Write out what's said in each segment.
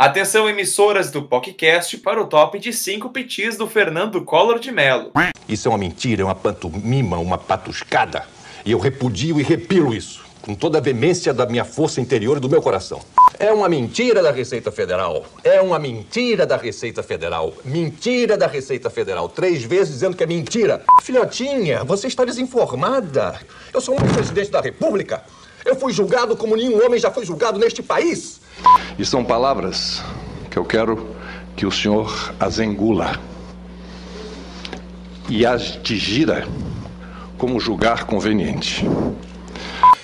Atenção, emissoras do podcast, para o top de 5 petis do Fernando Collor de Mello. Isso é uma mentira, é uma pantomima, uma patuscada. E eu repudio e repilo isso, com toda a veemência da minha força interior e do meu coração. É uma mentira da Receita Federal. É uma mentira da Receita Federal. Mentira da Receita Federal. Três vezes dizendo que é mentira. Filhotinha, você está desinformada. Eu sou um presidente da República. Eu fui julgado como nenhum homem já foi julgado neste país. E são palavras que eu quero que o senhor as engula e as digira como julgar conveniente.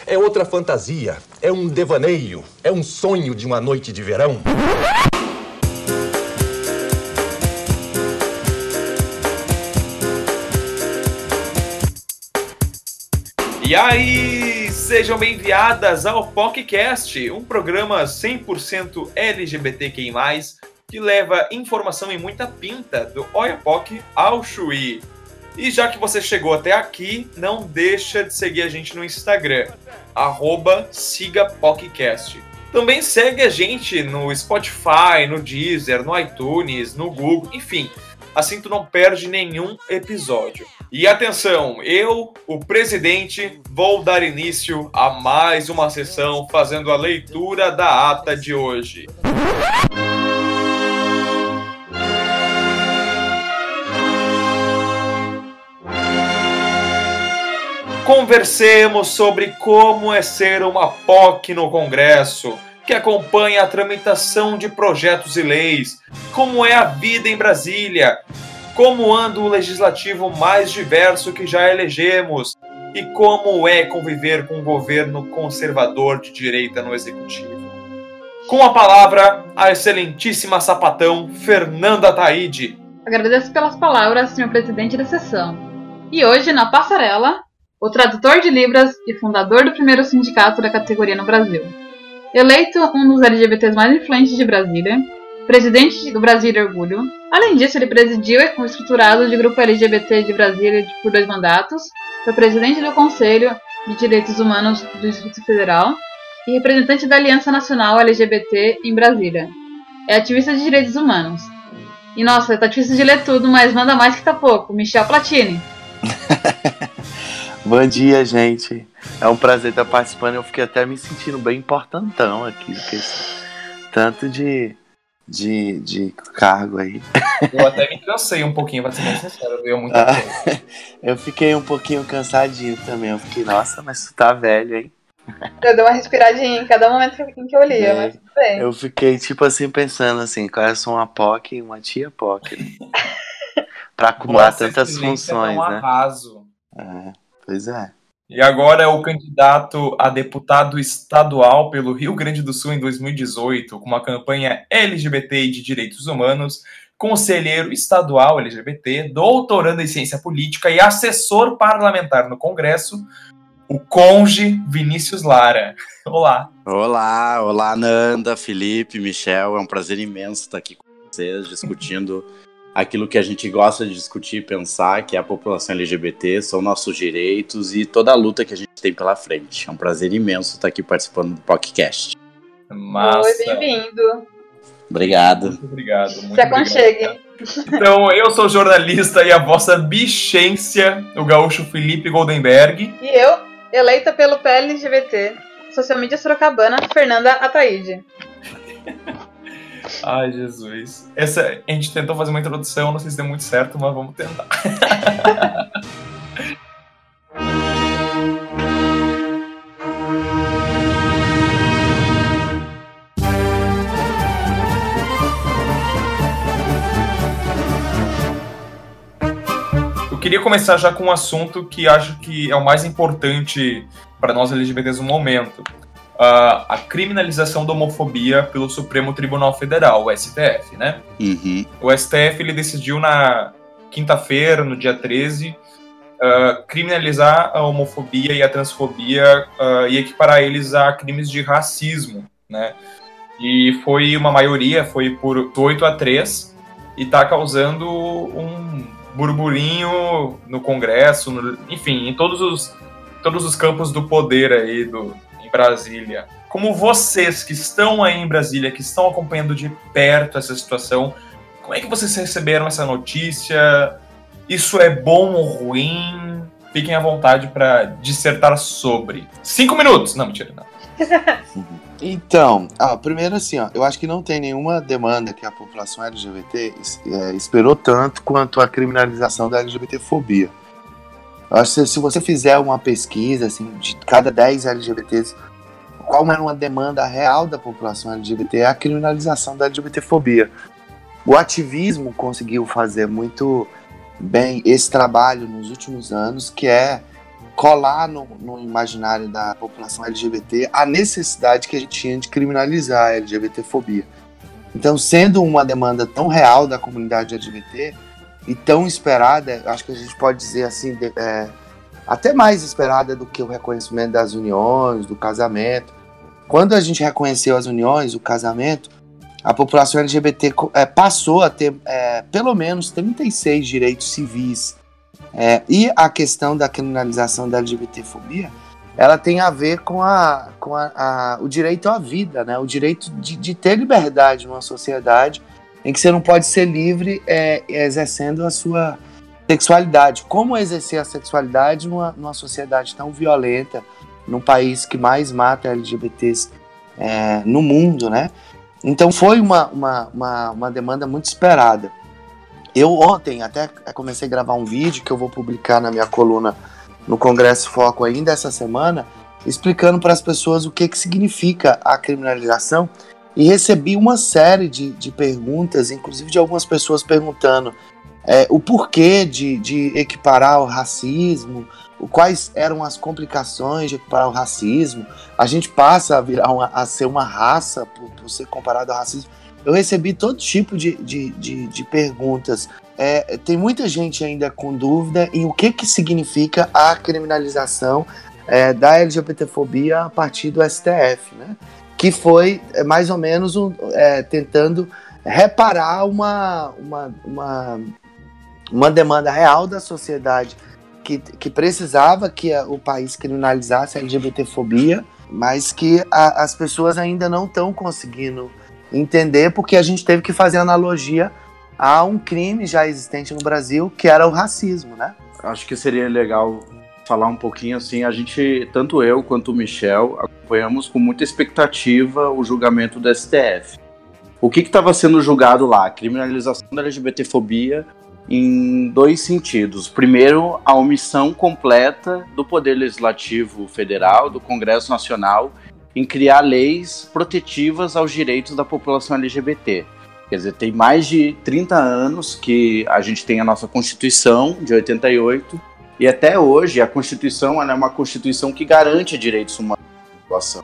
É outra fantasia, é um devaneio, é um sonho de uma noite de verão. E aí, sejam bem-vindas ao PocCast, um programa 100% LGBTQI+, que leva informação e muita pinta do Oiapoque ao Chuí. E já que você chegou até aqui, não deixa de seguir a gente no Instagram, arroba sigapodcast. Também segue a gente no Spotify, no Deezer, no iTunes, no Google, enfim, assim tu não perde nenhum episódio. E atenção, eu, o presidente, vou dar início a mais uma sessão fazendo a leitura da ata de hoje. Conversemos sobre como é ser uma POC no Congresso, que acompanha a tramitação de projetos e leis, como é a vida em Brasília, como anda o legislativo mais diverso que já elegemos e como é conviver com um governo conservador de direita no executivo. Com a palavra, a excelentíssima sapatão Fernanda Taide. Agradeço pelas palavras, senhor presidente da sessão. E hoje, na passarela, o tradutor de Libras e fundador do primeiro sindicato da categoria no Brasil. Eleito um dos LGBTs mais influentes de Brasília, presidente do Brasil de Orgulho. Além disso, ele presidiu o estruturado de grupo LGBT de Brasília por dois mandatos, foi presidente do Conselho de Direitos Humanos do Distrito Federal e representante da Aliança Nacional LGBT em Brasília. É ativista de direitos humanos. E nossa, tá difícil de ler tudo, mas manda mais que tá pouco. Michel Platini. Bom dia, gente. É um prazer estar participando. Eu fiquei até me sentindo bem importantão aqui, porque tanto de, de, de cargo aí. Eu até me cansei um pouquinho, pra ser bem sincero, ah, Eu fiquei um pouquinho cansadinho também. Eu fiquei, nossa, mas tu tá velho, hein? Eu dei uma respiradinha em cada momento em que eu lia, é, mas tudo bem. Eu fiquei, tipo assim, pensando assim, qual é uma POC e uma tia POC, né? pra acumular Nossa, tantas funções, é um né? Arraso. É. Pois é. E agora é o candidato a deputado estadual pelo Rio Grande do Sul em 2018, com uma campanha LGBT e de direitos humanos, conselheiro estadual LGBT, doutorando em ciência política e assessor parlamentar no Congresso, o conge Vinícius Lara. Olá. Olá, olá Nanda, Felipe, Michel, é um prazer imenso estar aqui com vocês discutindo aquilo que a gente gosta de discutir e pensar, que é a população LGBT, são nossos direitos e toda a luta que a gente tem pela frente. É um prazer imenso estar aqui participando do podcast. Massa. Oi, bem-vindo. Obrigado. Muito obrigado. Muito Se aconchegue. Então, eu sou jornalista e a vossa bichência, o gaúcho Felipe Goldenberg. E eu, eleita pelo PLGBT, Social Media Sorocabana, Fernanda Ataíde. Ai, Jesus. Essa, a gente tentou fazer uma introdução, não sei se deu muito certo, mas vamos tentar. Eu queria começar já com um assunto que acho que é o mais importante para nós LGBTs no momento, uh, a criminalização da homofobia pelo Supremo Tribunal Federal, o STF, né? Uhum. O STF ele decidiu na quinta-feira, no dia 13, uh, ah, criminalizar a homofobia e a transfobia uh, e equiparar eles a crimes de racismo, né? E foi uma maioria, foi por 8 a 3, e está causando um burburinho no Congresso, no, enfim, em todos os, todos os campos do poder aí do, em Brasília. como vocês que estão aí em Brasília, que estão acompanhando de perto essa situação, como é que vocês receberam essa notícia? Isso é bom ou ruim? Fiquem à vontade para dissertar sobre. Cinco minutos! Não, mentira, não. Então, ah, primeiro assim, ó, eu acho que não tem nenhuma demanda que a população LGBT é, esperou tanto quanto a criminalização da LGBTfobia. Acho que se você fizer uma pesquisa assim, de cada 10 LGBTs, qual era uma demanda real da população LGBT é a criminalização da LGBTfobia. O ativismo conseguiu fazer muito bem esse trabalho nos últimos anos, que é colar no, no, imaginário da população LGBT a necessidade que a gente tinha de criminalizar a LGBTfobia. Então, sendo uma demanda tão real da comunidade LGBT e tão esperada, acho que a gente pode dizer assim, é, até mais esperada do que o reconhecimento das uniões, do casamento. Quando a gente reconheceu as uniões, o casamento, a população LGBT é, passou a ter é, pelo menos 36 direitos civis é, e a questão da criminalização da LGBTfobia, ela tem a ver com, a, com a, a, o direito à vida, né? o direito de, de, ter liberdade numa sociedade em que você não pode ser livre é, exercendo a sua sexualidade. Como exercer a sexualidade numa, numa sociedade tão violenta, num país que mais mata LGBTs é, no mundo, né? Então foi uma, uma, uma, uma demanda muito esperada. Eu ontem até comecei a gravar um vídeo que eu vou publicar na minha coluna no Congresso Foco ainda essa semana, explicando para as pessoas o que, que significa a criminalização e recebi uma série de, de perguntas, inclusive de algumas pessoas perguntando é, o porquê de, de equiparar o racismo, quais eram as complicações de equiparar o racismo. A gente passa a virar uma, a ser uma raça por, por ser comparado ao racismo eu recebi todo tipo de, de, de, de perguntas. É, tem muita gente ainda com dúvida em o que, que significa a criminalização é, da LGBTfobia a partir do STF, né? Que foi é, mais ou menos um, é, tentando reparar uma, uma, uma, uma demanda real da sociedade que, que precisava que a, o país criminalizasse a LGBTfobia, mas que a, as pessoas ainda não estão conseguindo entender, porque a gente teve que fazer analogia a um crime já existente no Brasil, que era o racismo, né? Acho que seria legal falar um pouquinho assim, a gente, tanto eu quanto o Michel, acompanhamos com muita expectativa o julgamento do STF. O que estava sendo julgado lá? A criminalização da LGBTfobia em dois sentidos. Primeiro, a omissão completa do Poder Legislativo Federal, do Congresso Nacional, em criar leis protetivas aos direitos da população LGBT. Quer dizer, tem mais de 30 anos que a gente tem a nossa Constituição de 88 e até hoje a Constituição é uma Constituição que garante direitos humanos população.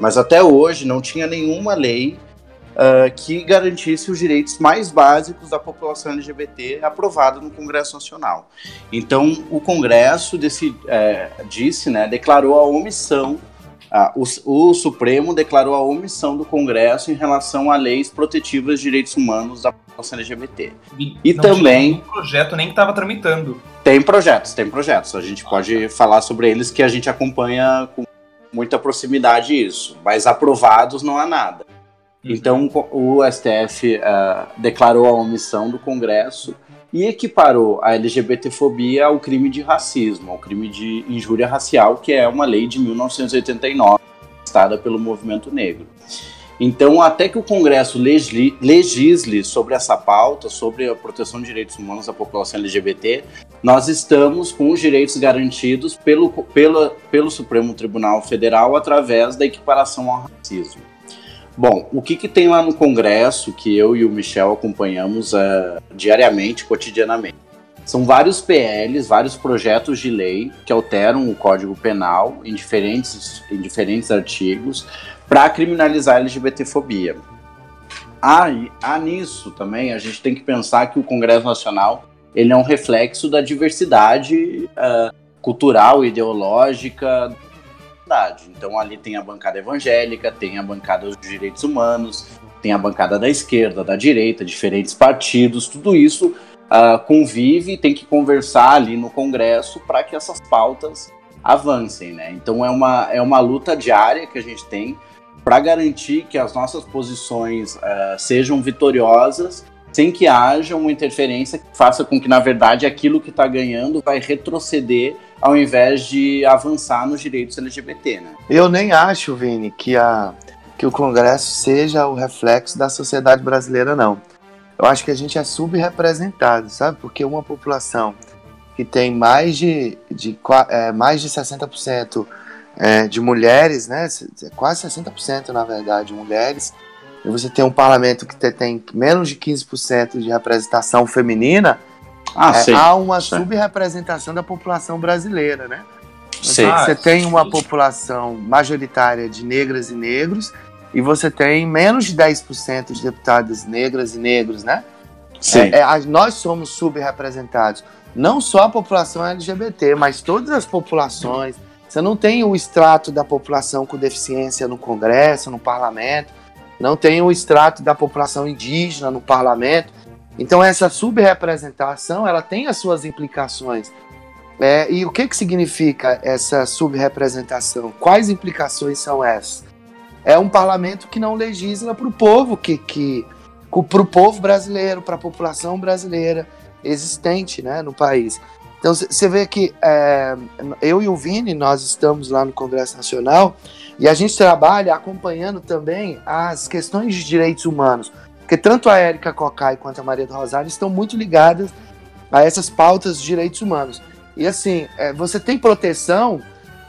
Mas até hoje não tinha nenhuma lei uh, que garantisse os direitos mais básicos da população LGBT aprovada no Congresso Nacional. Então, o Congresso desse, é, disse, né, declarou a omissão ah, o, o, Supremo declarou a omissão do Congresso em relação a leis protetivas de direitos humanos da população LGBT. E, e também. Tinha projeto nem estava tramitando. Tem projetos, tem projetos. A gente pode falar sobre eles que a gente acompanha com muita proximidade isso, mas aprovados não há nada. Uhum. Então o STF uh, ah, declarou a omissão do Congresso e equiparou a LGBTfobia ao crime de racismo, ao crime de injúria racial, que é uma lei de 1989, estada pelo movimento negro. Então, até que o Congresso legisle, legisle sobre essa pauta, sobre a proteção de direitos humanos da população LGBT, nós estamos com os direitos garantidos pelo, pelo, pelo Supremo Tribunal Federal através da equiparação ao racismo. Bom, o que, que tem lá no Congresso que eu e o Michel acompanhamos uh, diariamente, cotidianamente? São vários PLs, vários projetos de lei que alteram o Código Penal em diferentes, em diferentes artigos para criminalizar a LGBTfobia. Há, há nisso também, a gente tem que pensar que o Congresso Nacional ele é um reflexo da diversidade uh, cultural, ideológica. Então ali tem a bancada evangélica, tem a bancada dos direitos humanos, tem a bancada da esquerda, da direita, diferentes partidos, tudo isso uh, convive e tem que conversar ali no Congresso para que essas pautas avancem, né? Então é uma, é uma luta diária que a gente tem para garantir que as nossas posições uh, sejam vitoriosas sem que haja uma interferência que faça com que, na verdade, aquilo que está ganhando vai retroceder ao invés de avançar nos direitos LGBT, né? Eu nem acho, Vini, que, a, que o Congresso seja o reflexo da sociedade brasileira, não. Eu acho que a gente é subrepresentado, sabe? Porque uma população que tem mais de, de, é, mais de 60% é, de mulheres, né? Quase 60% na verdade, mulheres, e você tem um parlamento que tem menos de 15% de representação feminina, ah, é, há uma subrepresentação da população brasileira, né? Então, você tem uma população majoritária de negras e negros e você tem menos de 10% de deputadas negras e negros, né? Sim. É, é, nós somos subrepresentados. Não só a população LGBT, mas todas as populações. Você não tem o extrato da população com deficiência no Congresso, no parlamento não tem o extrato da população indígena no parlamento. Então essa subrepresentação ela tem as suas implicações. É, e o que, que significa essa subrepresentação? Quais implicações são essas? É um parlamento que não legisla para o povo, que, que para o povo brasileiro, para a população brasileira existente né, no país. Então você vê que é, eu e o Vini, nós estamos lá no Congresso Nacional e a gente trabalha acompanhando também as questões de direitos humanos, porque tanto a Érica Cocai quanto a Maria do Rosário estão muito ligadas a essas pautas de direitos humanos. E assim, é, você tem proteção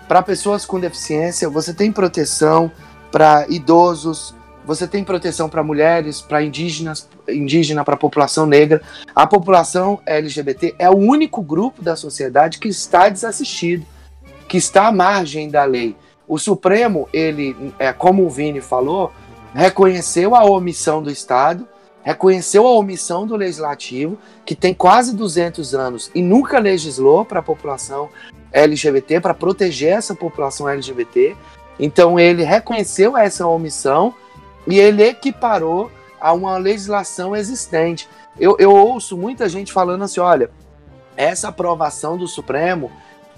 para pessoas com deficiência, você tem proteção para idosos, você tem proteção para mulheres, para indígenas, indígena, para a população negra. A população LGBT é o único grupo da sociedade que está desassistido, que está à margem da lei. O Supremo, ele, é, como o Vini falou, reconheceu a omissão do Estado, reconheceu a omissão do Legislativo, que tem quase 200 anos e nunca legislou para a população LGBT, para proteger essa população LGBT. Então ele reconheceu essa omissão e ele equiparou a uma legislação existente. Eu, eu ouço muita gente falando assim: olha, essa aprovação do Supremo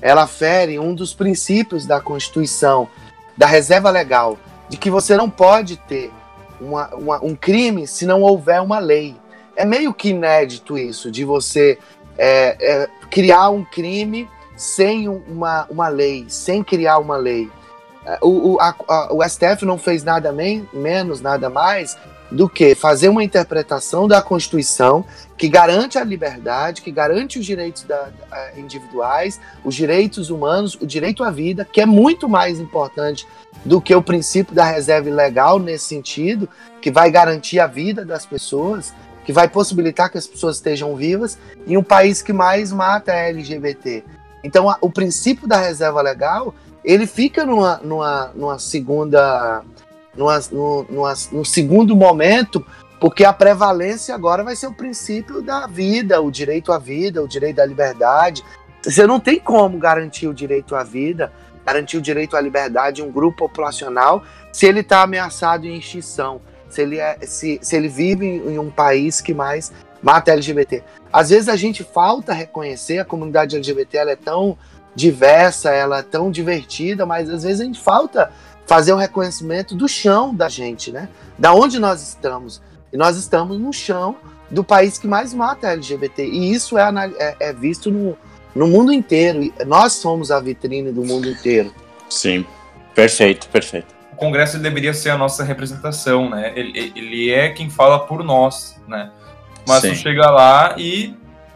ela fere um dos princípios da Constituição, da reserva legal, de que você não pode ter uma, uma, um crime se não houver uma lei. É meio que inédito isso, de você é, é, criar um crime sem uma, uma lei, sem criar uma lei. É, o, o, a, o STF não fez nada men menos, nada mais do que fazer uma interpretação da Constituição que garante a liberdade, que garante os direitos da, da, individuais, os direitos humanos, o direito à vida, que é muito mais importante do que o princípio da reserva legal nesse sentido, que vai garantir a vida das pessoas, que vai possibilitar que as pessoas estejam vivas em um país que mais mata a LGBT. Então, a, o princípio da reserva legal ele fica numa, numa, numa segunda numa, numa, num segundo momento, porque a prevalência agora vai ser o princípio da vida, o direito à vida, o direito à liberdade. Você não tem como garantir o direito à vida, garantir o direito à liberdade em um grupo populacional se ele está ameaçado em extinção, se ele, é, se, se ele vive em um país que mais mata LGBT. Às vezes a gente falta reconhecer, a comunidade LGBT ela é tão diversa, ela é tão divertida, mas às vezes a gente falta fazer o reconhecimento do chão da gente, né? Da onde nós estamos. E nós estamos no chão do país que mais mata LGBT. E isso é, é, é visto no, no mundo inteiro. Nós somos a vitrine do mundo inteiro. Sim, perfeito, perfeito. O Congresso deveria ser a nossa representação, né? Ele, ele é quem fala por nós, né? Mas Sim. tu chega lá e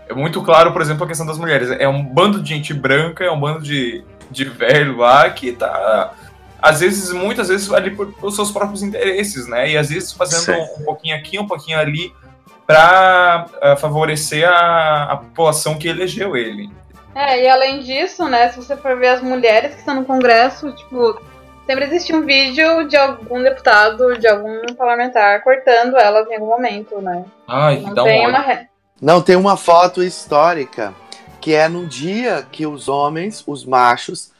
é muito claro, por exemplo, a questão das mulheres. É um bando de gente branca, é um bando de, de velho lá que tá às vezes, muitas vezes, ali por, pelos seus próprios interesses, né? E às vezes fazendo um, um, pouquinho aqui, um pouquinho ali, para uh, eh, favorecer a, a população que elegeu ele. É, e além disso, né, se você for ver as mulheres que estão no Congresso, tipo, sempre existe um vídeo de algum deputado, de algum parlamentar cortando elas em algum momento, né? Ai, Não dá tem um uma... Não, tem uma foto histórica que é no dia que os homens, os machos,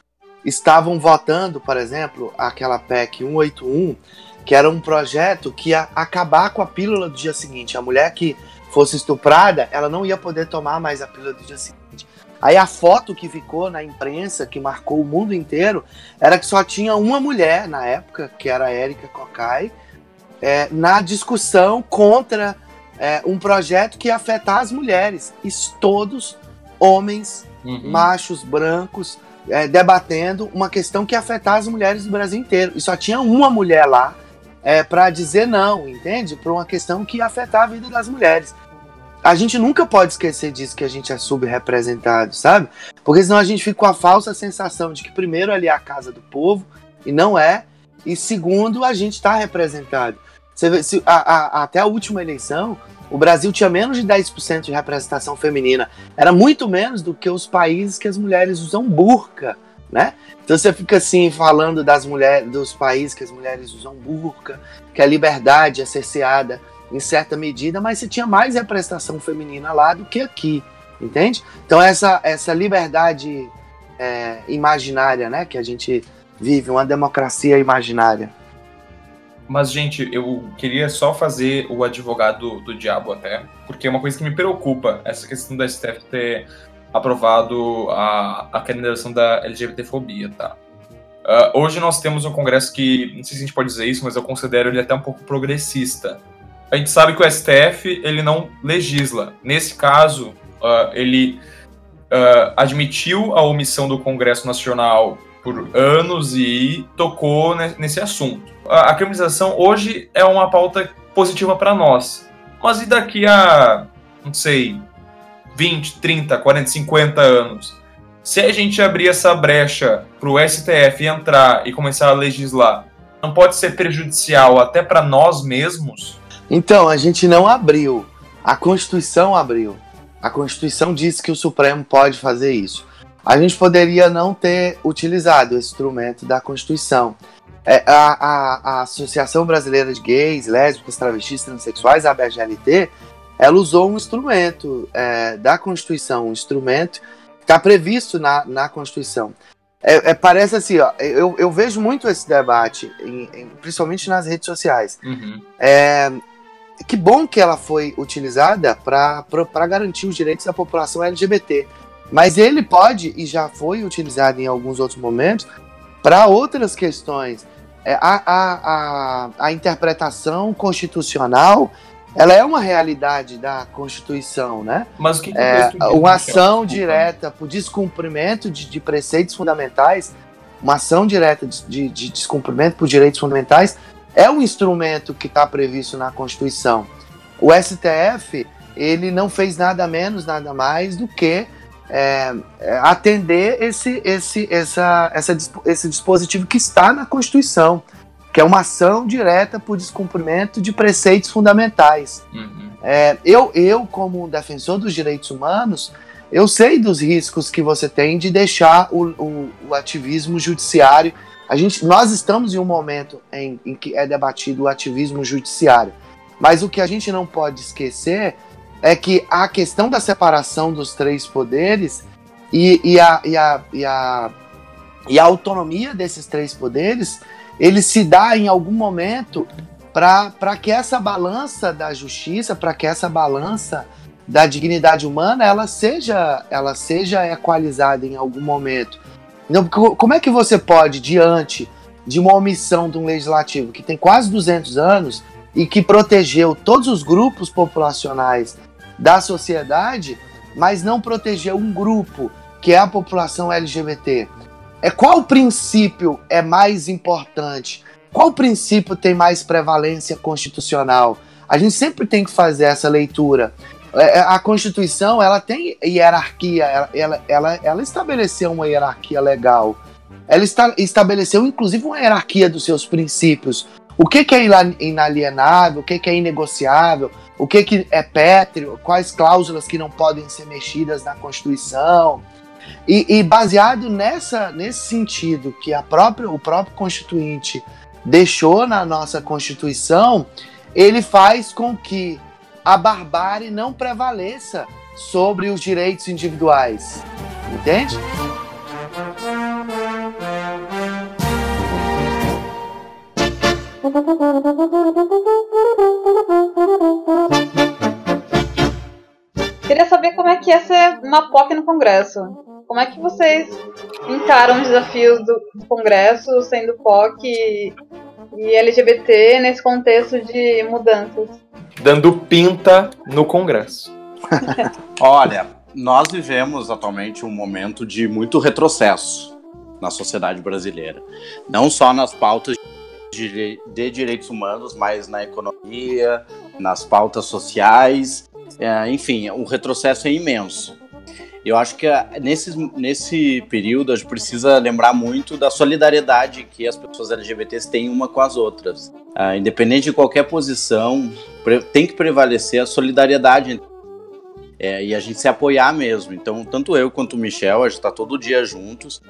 estavam votando, por exemplo, aquela PEC 181, que era um projeto que ia acabar com a pílula do dia seguinte. A mulher que fosse estuprada, ela não ia poder tomar mais a pílula do dia seguinte. Aí a foto que ficou na imprensa, que marcou o mundo inteiro, era que só tinha uma mulher na época, que era a Érica Cocai, é, na discussão contra é, um projeto que ia afetar as mulheres. E todos homens, uhum. machos, brancos, é, debatendo uma questão que ia afetar as mulheres do Brasil inteiro. E só tinha uma mulher lá é, para dizer não, entende? Para uma questão que ia afetar a vida das mulheres a gente nunca pode esquecer disso que a gente é subrepresentado, sabe? Porque senão a gente fica com a falsa sensação de que primeiro ali é a casa do povo e não é, e segundo a gente está representado. Você vê, se, a, a, até a última eleição, o Brasil tinha menos de 10% de representação feminina. Era muito menos do que os países que as mulheres usam burca, né? Então você fica assim falando das mulheres, dos países que as mulheres usam burca, que a liberdade é cerceada em certa medida, mas se tinha mais representação feminina lá do que aqui, entende? Então essa, essa liberdade é, imaginária, né, que a gente vive, uma democracia imaginária. Mas, gente, eu queria só fazer o advogado do diabo até, porque é uma coisa que me preocupa, essa questão da STF ter aprovado a, a candidação da LGBTfobia, tá? Uh, hoje nós temos um congresso que, não sei se a gente pode dizer isso, mas eu considero ele até um pouco progressista a gente sabe que o STF ele não legisla. Nesse caso, uh, ele uh, admitiu a omissão do Congresso Nacional por anos e tocou nesse assunto. A, a criminalização hoje é uma pauta positiva para nós, mas e daqui a, não sei, 20, 30, 40, 50 anos? Se a gente abrir essa brecha para o STF entrar e começar a legislar, não pode ser prejudicial até para nós mesmos? Então, a gente não abriu. A Constituição abriu. A Constituição disse que o Supremo pode fazer isso. A gente poderia não ter utilizado esse instrumento da Constituição. É, a, a, a, Associação Brasileira de Gays, Lésbicas, Travestis, Transsexuais, a BGLT, ela usou um instrumento é, da Constituição, um instrumento que está previsto na, na Constituição. É, é, parece assim, ó, eu, eu vejo muito esse debate, em, em, principalmente nas redes sociais. Uhum. É, que bom que ela foi utilizada para garantir os direitos da população LGBT. Mas ele pode, e já foi utilizado em alguns outros momentos, para outras questões. É, a, a, a, a interpretação constitucional ela é uma realidade da Constituição, né? Mas o que, que é, uma ação direta por descumprimento de, de, preceitos fundamentais, uma ação direta de, de, de descumprimento por direitos fundamentais é um instrumento que está previsto na Constituição. O STF ele não fez nada menos, nada mais do que é, é, atender esse, esse, essa, essa, esse dispositivo que está na Constituição, que é uma ação direta por descumprimento de preceitos fundamentais. Uhum. É, eu, eu, como defensor dos direitos humanos, eu sei dos riscos que você tem de deixar o, o, o ativismo judiciário a gente, nós estamos em um momento em, em que é debatido o ativismo judiciário, mas o que a gente não pode esquecer é que a questão da separação dos três poderes e, e, a, e, a, e, a, e a autonomia desses três poderes, ele se dá em algum momento para que essa balança da justiça, para que essa balança da dignidade humana, ela seja, ela seja equalizada em algum momento. Então, como é que você pode, diante de uma omissão de um legislativo que tem quase 200 anos e que protegeu todos os grupos populacionais da sociedade, mas não protegeu um grupo que é a população LGBT? É qual princípio é mais importante? Qual princípio tem mais prevalência constitucional? A gente sempre tem que fazer essa leitura. É, é, a Constituição ela tem hierarquia, ela, ela, ela, ela estabeleceu uma hierarquia legal. Ela está, estabeleceu, inclusive, uma hierarquia dos seus princípios. O que, que é inalienável, o que, que é inegociável, o que, que é pétreo, quais cláusulas que não podem ser mexidas na Constituição. E, e baseado nessa, nesse sentido que a própria, o próprio Constituinte deixou na nossa Constituição, ele faz com que a barbárie não prevaleça sobre os direitos individuais. Entende? Queria saber como é que é ser uma POC no Congresso. Como é que vocês encaram os desafios do, do Congresso sendo POC e, e LGBT nesse contexto de mudanças? Dando pinta no Congresso. Olha, nós vivemos atualmente um momento de muito retrocesso na sociedade brasileira. Não só nas pautas de, de direitos humanos, mas na economia, nas pautas sociais. É, enfim, o retrocesso é imenso. Eu acho que ah, nesse, nesse período a gente precisa lembrar muito da solidariedade que as pessoas LGBTs têm uma com as outras. Uh, independente de qualquer posição, tem que prevalecer a solidariedade é, e a gente se apoiar mesmo. Então, tanto eu quanto o Michel, a gente está todo dia juntos.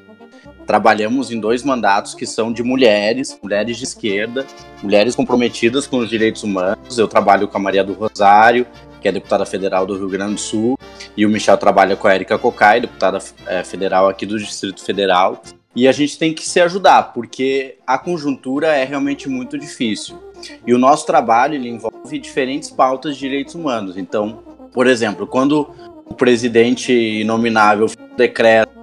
Trabalhamos em dois mandatos que são de mulheres, mulheres de esquerda, mulheres comprometidas com os direitos humanos. Eu trabalho com a Maria do Rosário, que é deputada federal do Rio Grande do Sul, e o Michel trabalha com a Erika Cocai, deputada é, federal aqui do Distrito Federal. E a gente tem que se ajudar, porque a conjuntura é realmente muito difícil. E o nosso trabalho ele envolve diferentes pautas de direitos humanos. Então, por exemplo, quando o presidente inominável decreta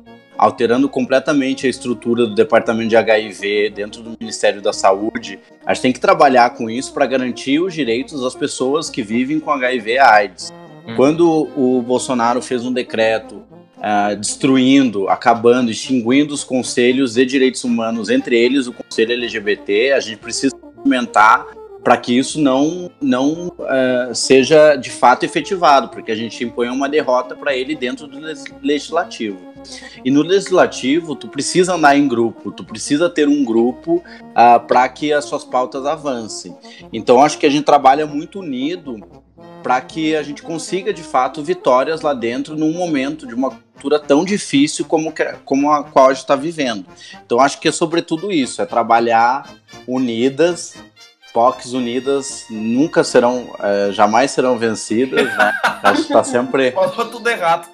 alterando completamente a estrutura do departamento de HIV dentro do Ministério da Saúde. A gente tem que trabalhar com isso para garantir os direitos das pessoas que vivem com HIV AIDS. Hum. Quando o Bolsonaro fez um decreto uh, destruindo, acabando, extinguindo os conselhos de direitos humanos, entre eles o Conselho LGBT, a gente precisa aumentar para que isso não, não uh, seja de fato efetivado, porque a gente impõe uma derrota para ele dentro do legislativo. E no legislativo, tu precisa andar em grupo, tu precisa ter um grupo uh, ah, para que as suas pautas avancem. Então, acho que a gente trabalha muito unido para que a gente consiga de fato vitórias lá dentro num momento de uma cultura tão difícil como, que, como a qual a gente está vivendo. Então, acho que é sobretudo isso: é trabalhar unidas POCs unidas nunca serão, é, jamais serão vencidas, né? Acho que tá sempre. Falou tudo errado.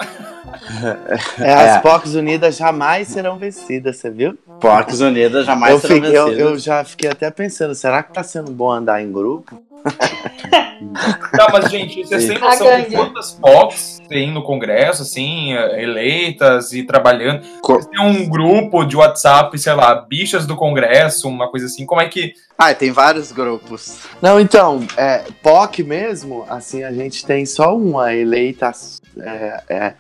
É, as é. POCs unidas jamais serão vencidas, você viu? POCs unidas jamais eu serão fiquei, vencidas. Eu, eu, já fiquei até pensando, será que tá sendo bom andar em grupo? Tá, mas gente, vocês têm noção de quantas POCs tem no Congresso, assim, eleitas e trabalhando? Vocês têm um grupo de WhatsApp, sei lá, bichas do Congresso, uma coisa assim, como é que... Ah, tem vários grupos. Não, então, é, POC mesmo, assim, a gente tem só uma eleita é, é,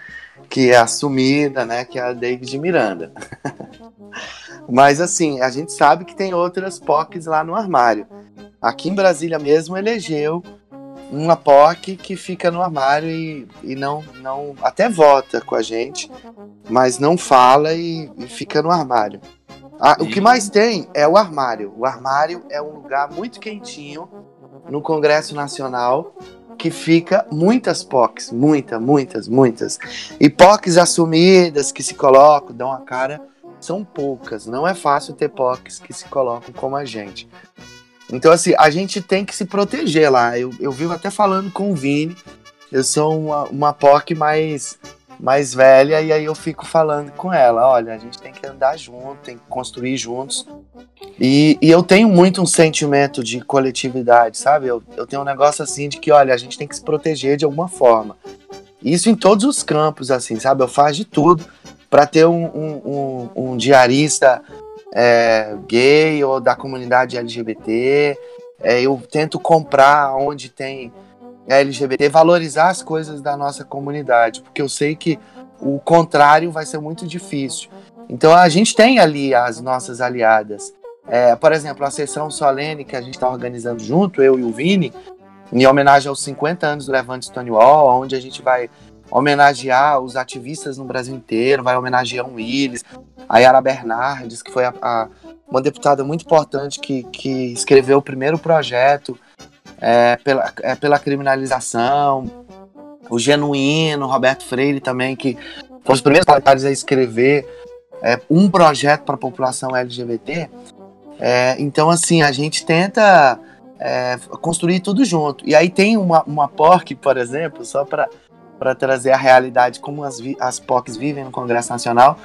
que é assumida, né, que é a David Miranda. Mas assim, a gente sabe que tem outras POCs lá no armário. Aqui em Brasília mesmo elegeu uma POC que fica no armário e, e não, não. até vota com a gente, mas não fala e, e fica no armário. Ah, o que mais tem é o armário. O armário é um lugar muito quentinho no Congresso Nacional que fica muitas POCs, muitas, muitas, muitas. E POCs assumidas que se colocam, dão a cara, são poucas. Não é fácil ter POCs que se colocam como a gente. Então, assim, a gente tem que se proteger lá. Eu, eu vivo até falando com o Vini. Eu sou uma, uma POC mais, mais velha e aí eu fico falando com ela. Olha, a gente tem que andar junto, tem que construir juntos. E, e eu tenho muito um sentimento de coletividade, sabe? Eu, eu tenho um negócio assim de que, olha, a gente tem que se proteger de alguma forma. Isso em todos os campos, assim, sabe? Eu faço de tudo para ter um, um, um, um diarista é, gay ou da comunidade LGBT. É, eu tento comprar onde tem LGBT, valorizar as coisas da nossa comunidade, porque eu sei que o contrário vai ser muito difícil. Então a gente tem ali as nossas aliadas. É, por exemplo, a sessão solene que a gente está organizando junto, eu e o Vini, em homenagem aos 50 anos do Levante Stonewall, onde a gente vai homenagear os ativistas no Brasil inteiro, vai homenagear o Willis, a Yara Bernardes, que foi a, a, uma deputada muito importante que, que escreveu o primeiro projeto é, pela, é, pela criminalização, o Genuíno, Roberto Freire também, que foram os primeiros parlamentares a escrever é, um projeto para a população LGBT. É, então, assim, a gente tenta é, construir tudo junto. E aí tem uma, uma POC, por exemplo, só para para trazer a realidade como as, as POCs vivem no Congresso Nacional,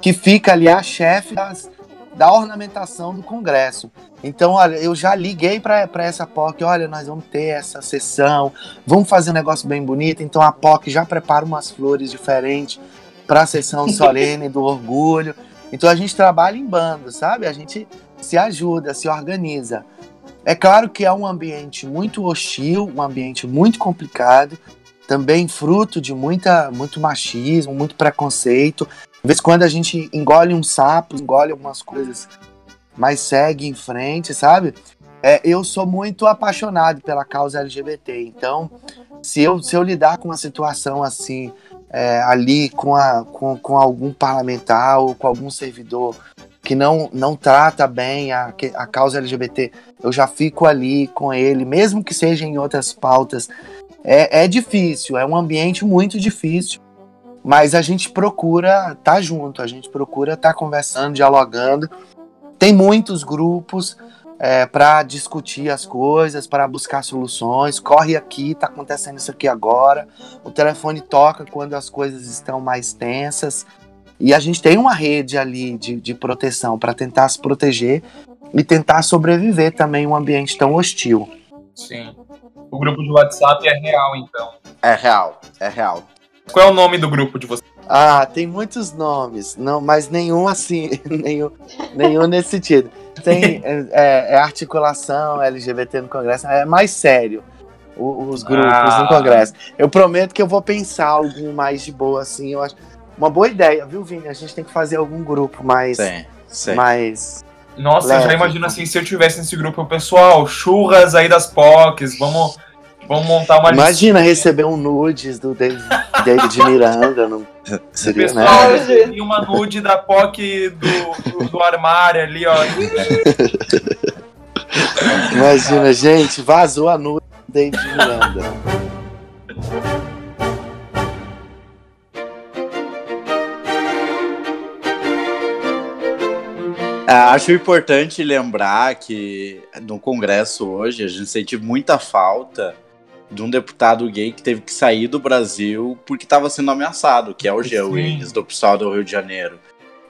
que fica ali a chefe das, da ornamentação do Congresso. Então, olha, eu já liguei para essa POC, olha, nós vamos ter essa sessão, vamos fazer um negócio bem bonito. Então a POC já prepara umas flores diferentes para a sessão solene do orgulho. Então a gente trabalha em bando, sabe? A gente se ajuda, se organiza. É claro que é um ambiente muito hostil, um ambiente muito complicado, também fruto de muita, muito machismo, muito preconceito. De vez quando a gente engole um sapo, engole algumas coisas, mas segue em frente, sabe? É, eu sou muito apaixonado pela causa LGBT, então se eu, se eu lidar com uma situação assim, é, ali com, a, com, com algum parlamentar ou com algum servidor que não, não trata bem a, a causa LGBT, eu já fico ali com ele, mesmo que seja em outras pautas. É, é difícil, é um ambiente muito difícil, mas a gente procura estar tá junto, a gente procura estar tá conversando, dialogando. Tem muitos grupos é, para discutir as coisas, para buscar soluções. Corre aqui, está acontecendo isso aqui agora. O telefone toca quando as coisas estão mais tensas. E a gente tem uma rede ali de, de proteção para tentar se proteger e tentar sobreviver também um ambiente tão hostil. Sim. O grupo de WhatsApp é real, então. É real, é real. Qual é o nome do grupo de vocês? Ah, tem muitos nomes, não, mas nenhum assim, nenhum, nenhum nesse sentido. Tem é, é, é articulação LGBT no Congresso, é mais sério os grupos ah. no Congresso. Eu prometo que eu vou pensar algum mais de boa, assim. Eu acho uma boa ideia, viu, Vini? A gente tem que fazer algum grupo mais. Sim, sim. Mais. Nossa, leve. eu já imagino assim, se eu tivesse nesse grupo, o pessoal, churras aí das POCs, vamos Vamos montar uma Imagina receber um nudes do David, David Miranda. Não seria, Pessoal, né? E uma nude da POC do, do, do armário ali, ó. Imagina, gente, vazou a nude do David Miranda. Acho importante lembrar que no Congresso hoje a gente sente muita falta de um deputado gay que teve que sair do Brasil porque estava sendo ameaçado, que é o Jean Willis, do PSOL do Rio de Janeiro.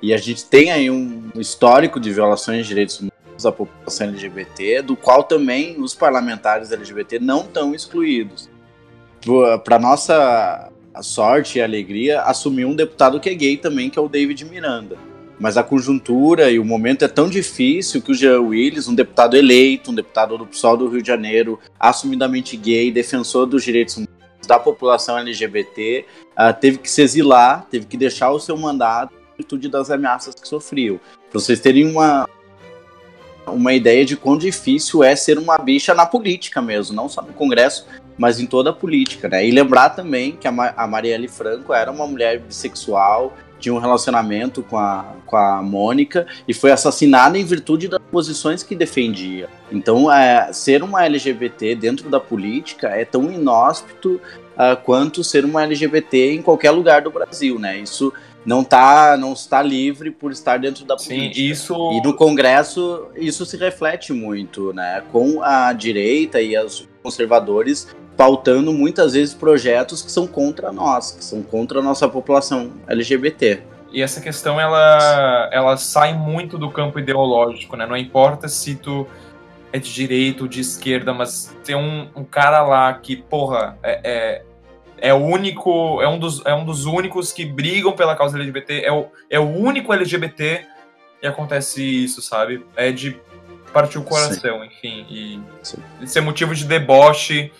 E a gente tem aí um histórico de violações de direitos humanos da população LGBT, do qual também os parlamentares LGBT não estão excluídos. Para nossa sorte e alegria, assumiu um deputado que é gay também, que é o David Miranda mas a conjuntura e o momento é tão difícil que o Jean Willis, um deputado eleito, um deputado do PSOL do Rio de Janeiro, assumidamente gay, defensor dos direitos humanos da população LGBT, uh, ah, teve que se exilar, teve que deixar o seu mandato em virtude das ameaças que sofreu. Para vocês terem uma, uma ideia de quão difícil é ser uma bicha na política mesmo, não só no Congresso, mas em toda a política, né? E lembrar também que a, a Marielle Franco era uma mulher bissexual, tinha um relacionamento com a, com a Mônica e foi assassinada em virtude das posições que defendia. Então, é, ser uma LGBT dentro da política é tão inóspito uh, quanto ser uma LGBT em qualquer lugar do Brasil, né? Isso não tá não está livre por estar dentro da política. Sim, isso e no Congresso isso se reflete muito, né? Com a direita e os conservadores pautando muitas vezes projetos que são contra nós, que são contra a nossa população LGBT. E essa questão ela, ela sai muito do campo ideológico, né? Não importa se tu é de direita ou de esquerda, mas tem um, um cara lá que, porra, é, é, é, o único, é um, dos, é um dos únicos que brigam pela causa LGBT, é o, é o único LGBT e acontece isso, sabe? É de partir o coração, Sim. enfim, e Sim. ser motivo de deboche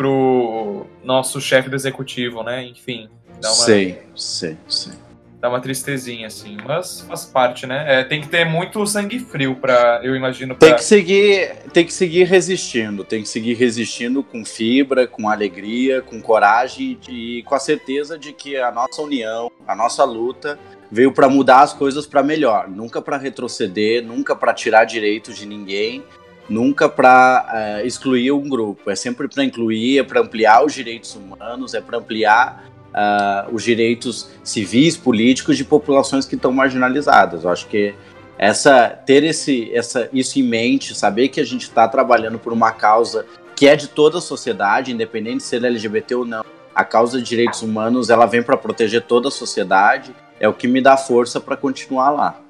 pro nosso chefe do executivo, né? Enfim. Dá uma, sei, sei, sei. Dá uma tristezinha, assim. Mas faz parte, né? É, tem que ter muito sangue frio para eu imagino. Pra... Tem que seguir, tem que seguir resistindo. Tem que seguir resistindo com fibra, com alegria, com coragem e com a certeza de que a nossa união, a nossa luta veio para mudar as coisas para melhor, nunca para retroceder, nunca para tirar direitos de ninguém, nunca para uh, eh, excluir um grupo, é sempre para incluir, é para ampliar os direitos humanos, é para ampliar uh, os direitos civis, políticos de populações que estão marginalizadas. Eu acho que essa ter esse, essa, isso em mente, saber que a gente está trabalhando por uma causa que é de toda a sociedade, independente de ser LGBT ou não, a causa de direitos humanos ela vem para proteger toda a sociedade, é o que me dá força para continuar lá.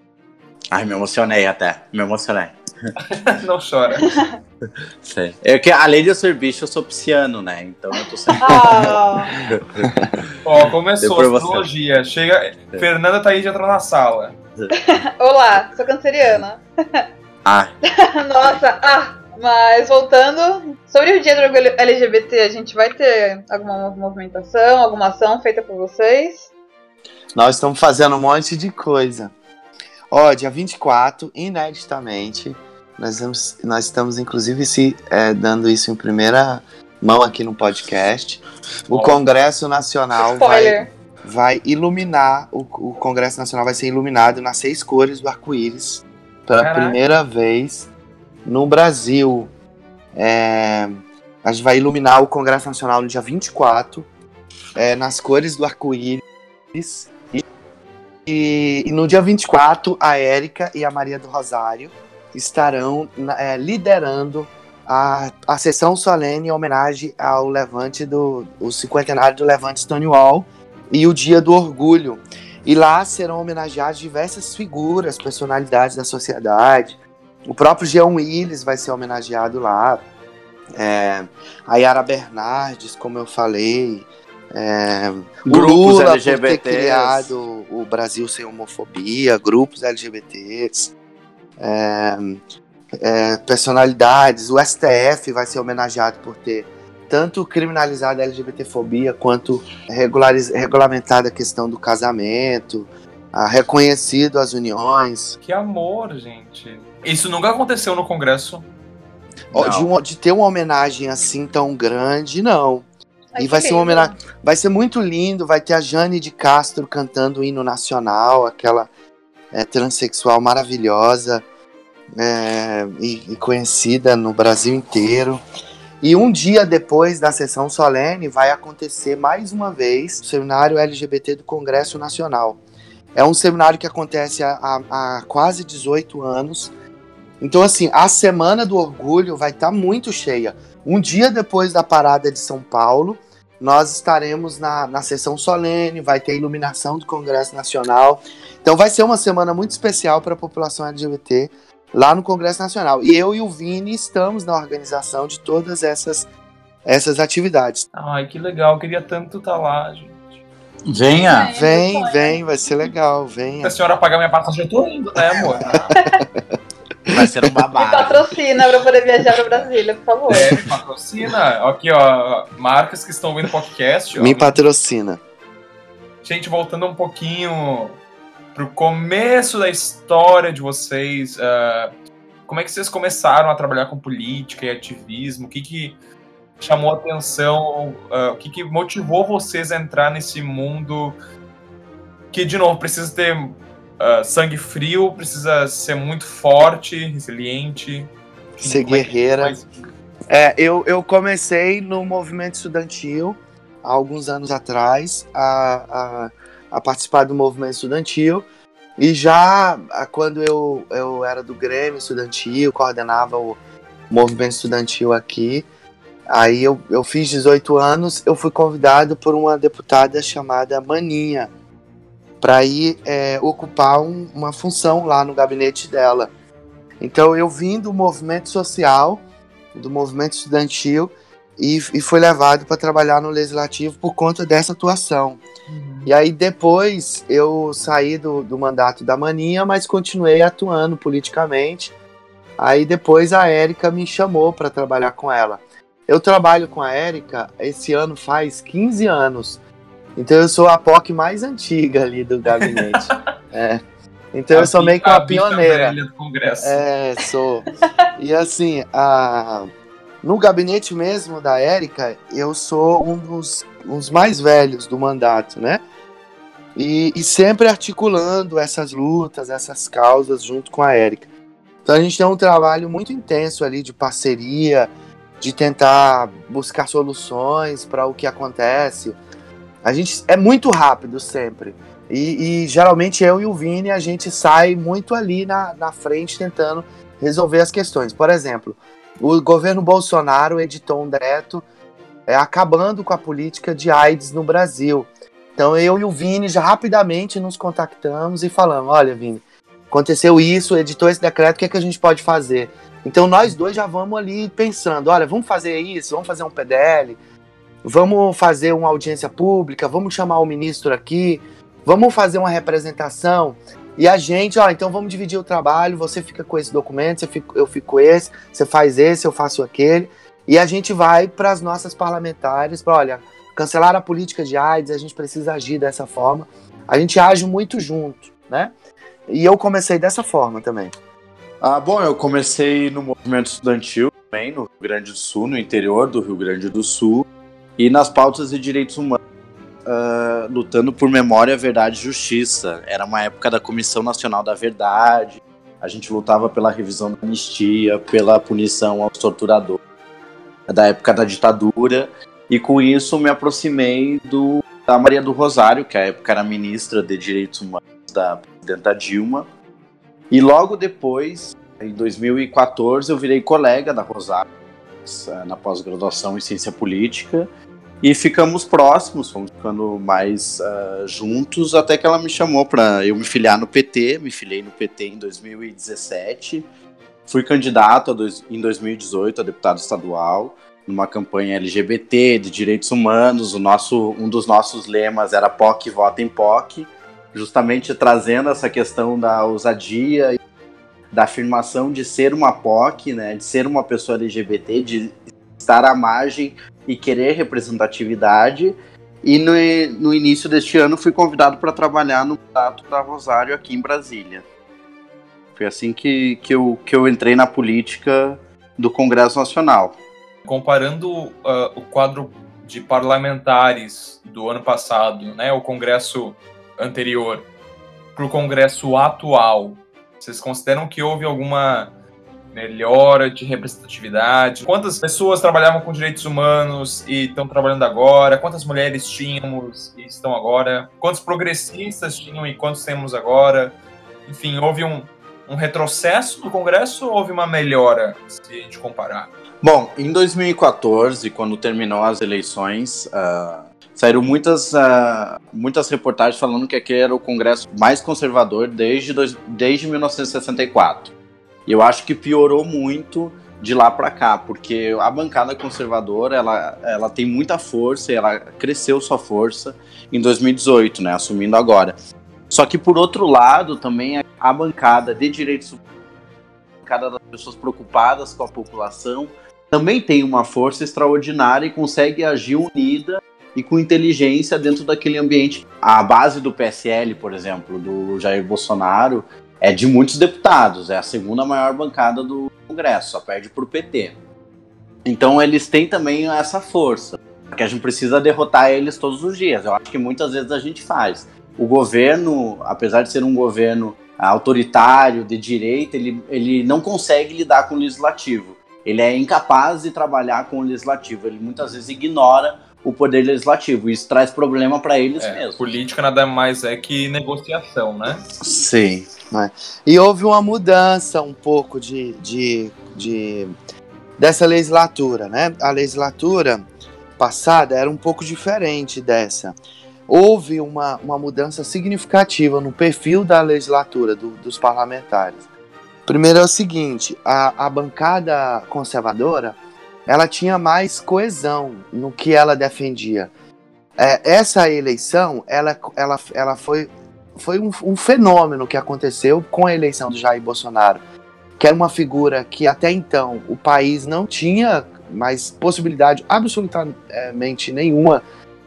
Ai, me emocionei até. Me emocionei. Não chora. Sei. É que, além de eu ser bicho, eu sou pisciano, né? Então eu tô sempre. Ah, Ó, começou a você. astrologia. Chega. Fernanda Thaís já entrou na sala. olá, sou canceriana. Ah, Nossa, ah, mas voltando, sobre o dia do LGBT, a gente vai ter alguma movimentação, alguma ação feita por vocês? Nós estamos fazendo um monte de coisa. Ó, dia 24, ineditamente, nós, vamos, nós estamos inclusive se é, dando isso em primeira mão aqui no podcast. O Ó. Congresso Nacional vai, vai iluminar, o, o Congresso Nacional vai ser iluminado nas seis cores do arco-íris pela Caraca. primeira vez no Brasil. É, a gente vai iluminar o Congresso Nacional no dia 24, é, nas cores do arco-íris. E, e, e no dia 24, a Érica e a Maria do Rosário estarão é, liderando a, a sessão solene em homenagem ao levante do o cinquentenário do levante Stonewall e o Dia do Orgulho. E lá serão homenageadas diversas figuras, personalidades da sociedade. O próprio Jean Willis vai ser homenageado lá. É, a Yara Bernardes, como eu falei. É, o Grupos Lula por ter LGBTs. criado o Brasil sem homofobia, grupos LGBTs, é, é, personalidades. O STF vai ser homenageado por ter tanto criminalizado a LGBTfobia quanto regulamentado a questão do casamento, ah, reconhecido as uniões. Que amor, gente. Isso nunca aconteceu no Congresso. De, uma- de ter uma homenagem assim tão grande, não. Ai, e vai ser uma homenagem. Vai ser muito lindo. Vai ter a Jane de Castro cantando o hino nacional, aquela é, transexual maravilhosa é, e, e conhecida no Brasil inteiro. E um dia depois da sessão solene vai acontecer mais uma vez o seminário LGBT do Congresso Nacional. É um seminário que acontece há, há- quase 18 anos. Então, assim, a Semana do Orgulho vai estar muito cheia. Um dia depois da parada de São Paulo, nós estaremos na, na sessão solene, vai ter iluminação do Congresso Nacional. Então vai ser uma semana muito especial para a população LGBT lá no Congresso Nacional. E eu e o Vini estamos na organização de todas essas, essas atividades. Ai, que legal. Eu queria tanto estar lá, gente. venha! É, Vem, sonho. vem, vai ser legal, Se venha. a senhora pagar minha passagem, eu tô indo, né, amor? Vai ser um Me babado. patrocina pra poder viajar pra Brasília, por favor. É, me patrocina. Aqui, ó, marcas que estão ouvindo o podcast. Ó. Me patrocina. Gente, voltando um pouquinho pro começo da história de vocês, ah, como é que vocês começaram a trabalhar com política e ativismo? O que que chamou a atenção? ah, o que que motivou vocês a entrar nesse mundo que, de novo, precisa ter ah, sangue frio, precisa ser muito forte, resiliente? Ser é guerreira. É, eu, eu comecei no movimento estudantil há alguns anos atrás a, a, a participar do movimento estudantil e já a- quando eu, eu era do Grêmio estudantil, coordenava o movimento estudantil aqui, aí eu, eu fiz 18 anos, eu fui convidado por uma deputada chamada Maninha para ir é, ocupar um- uma função lá no gabinete dela. Então eu vim do movimento social do movimento estudantil e, e foi levado para trabalhar no legislativo por conta dessa atuação. E aí depois eu saí do, do mandato da Maninha, mas continuei atuando politicamente. Aí depois a Érica me chamou para trabalhar com ela. Eu trabalho com a Érica esse ano faz 15 anos. Então eu sou a POC mais antiga ali do gabinete. É. Então eu sou meio que uma a bicha pioneira. velha do Congresso. É, sou. E assim, a... no gabinete mesmo da Érica, eu sou um dos uns mais velhos do mandato, né? E, e sempre articulando essas lutas, essas causas junto com a Érica. Então a gente tem um trabalho muito intenso ali de parceria, de tentar buscar soluções para o que acontece. A gente é muito rápido sempre. E, e, geralmente eu e o Vini a gente sai muito ali na, na frente tentando resolver as questões. Por exemplo, o governo Bolsonaro editou um decreto é, acabando com a política de AIDS no Brasil. Então eu e o Vini já rapidamente nos contactamos e falamos: olha, Vini, aconteceu isso, editou esse decreto, o que, é que a gente pode fazer? Então nós dois já vamos ali pensando, olha, vamos fazer isso, vamos fazer um PDL, vamos fazer uma audiência pública, vamos chamar o ministro aqui, vamos fazer uma representação. E a gente, ó, então vamos dividir o trabalho, você fica com esse documento, eu fico com esse, você faz esse, eu faço aquele. E a gente vai para as nossas parlamentares, para, olha, cancelar a política de AIDS, a gente precisa agir dessa forma. A gente age muito junto, né? E eu comecei dessa forma também. Ah, bom, eu comecei no movimento estudantil também, no Rio Grande do Sul, no interior do Rio Grande do Sul, e nas pautas de direitos humanos, uh, lutando por memória, verdade e justiça. Era uma época da Comissão Nacional da Verdade, a gente lutava pela revisão da anistia, pela punição aos torturadores, da época da ditadura, e com isso me aproximei do, da Maria do Rosário, que à época era ministra de Direitos Humanos da presidenta Dilma. E logo depois, em 2014, eu virei colega da Rosário na pós-graduação em ciência política e ficamos próximos, fomos ficando mais uh, juntos até que ela me chamou para eu me filiar no PT, me filiei no PT em 2017, fui candidato dois, em 2018 a deputado estadual numa campanha LGBT de direitos humanos, o nosso um dos nossos lemas era POC vota em POC justamente trazendo essa questão da ousadia da afirmação de ser uma POC, né, de ser uma pessoa LGBT, de estar à margem e querer representatividade. E no, no início deste ano fui convidado para trabalhar no mandato da Rosário aqui em Brasília. Foi assim que, que, eu, que eu entrei na política do Congresso Nacional. Comparando uh, o quadro de parlamentares do ano passado, né, o Congresso anterior para o Congresso atual, vocês consideram que houve alguma melhora de representatividade? Quantas pessoas trabalhavam com direitos humanos e estão trabalhando agora? Quantas mulheres tínhamos e estão agora? Quantos progressistas tinham e quantos temos agora? Enfim, houve um, um retrocesso do Congresso ou houve uma melhora, se a gente comparar? Bom, em 2014, quando terminou as eleições, uh, saíram muitas, uh, muitas reportagens falando que aquele era o congresso mais conservador desde, dois, desde 1964. E eu acho que piorou muito de lá para cá, porque a bancada conservadora ela, ela tem muita força, ela cresceu sua força em 2018, né, assumindo agora. Só que por outro lado, também a bancada de direitos a bancada das pessoas preocupadas com a população também tem uma força extraordinária e consegue agir unida e com inteligência dentro daquele ambiente. A base do PSL, por exemplo, do Jair Bolsonaro, é de muitos deputados, é a segunda maior bancada do Congresso, só perde para o PT. Então eles têm também essa força, que a gente precisa derrotar eles todos os dias. Eu acho que muitas vezes a gente faz. O governo, apesar de ser um governo autoritário, de direita, ele, ele não consegue lidar com o legislativo. Ele é incapaz de trabalhar com o legislativo. Ele muitas vezes ignora o poder legislativo. Isso traz problema para eles é, mesmos. Política nada mais é que negociação, né? Sim. É. E houve uma mudança um pouco de, de, de dessa legislatura, né? A legislatura passada era um pouco diferente dessa. Houve uma, uma mudança significativa no perfil da legislatura, do, dos parlamentares. Primeiro é o seguinte: a, a bancada conservadora ela tinha mais coesão no que ela defendia. É, essa eleição, ela, ela, ela foi, foi um, um, fenômeno que aconteceu com a eleição do Jair Bolsonaro, que era uma figura que até então o país não tinha mais possibilidade absolutamente nenhuma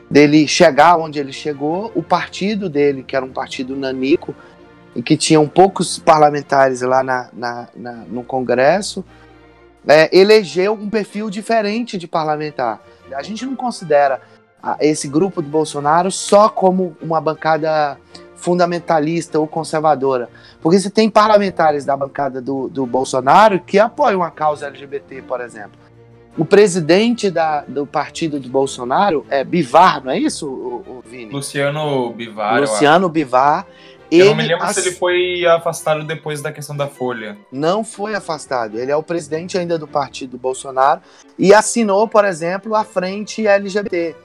dele chegar onde ele chegou. O partido dele, que era um partido nanico, e que tinham poucos parlamentares lá na, na, na no Congresso, é, elegeu um perfil diferente de parlamentar. A gente não considera esse grupo do Bolsonaro só como uma bancada fundamentalista ou conservadora. Porque você tem parlamentares da bancada do, do Bolsonaro que apoiam a causa LGBT, por exemplo. O presidente da, do partido do Bolsonaro é Bivar, não é isso, o, o Vini? Luciano Bivar. Luciano Bivar. Eu não me lembro ass... se ele foi afastado depois da questão da Folha. Não foi afastado. Ele é o presidente ainda do partido Bolsonaro e assinou, por exemplo, a frente LGBT.